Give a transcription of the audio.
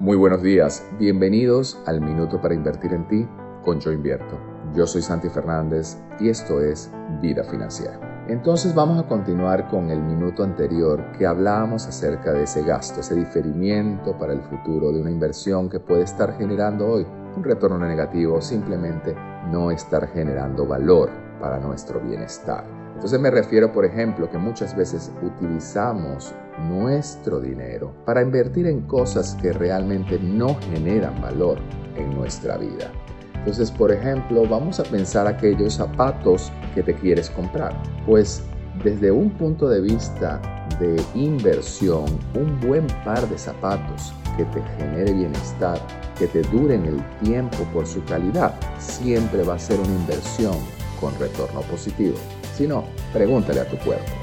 Muy buenos días, bienvenidos al Minuto para Invertir en Ti con Yo Invierto. Yo soy Santi Fernández y esto es Vida Financiera. Entonces vamos a continuar con el minuto anterior que hablábamos acerca de ese gasto, ese diferimiento para el futuro de una inversión que puede estar generando hoy un retorno negativo o simplemente no estar generando valor para nuestro bienestar. Entonces me refiero, por ejemplo, que muchas veces utilizamos nuestro dinero para invertir en cosas que realmente no generan valor en nuestra vida. Entonces, por ejemplo, vamos a pensar aquellos zapatos que te quieres comprar. Pues desde un punto de vista de inversión, un buen par de zapatos que te genere bienestar, que te dure en el tiempo por su calidad, siempre va a ser una inversión con retorno positivo. Si no, pregúntale a tu cuerpo.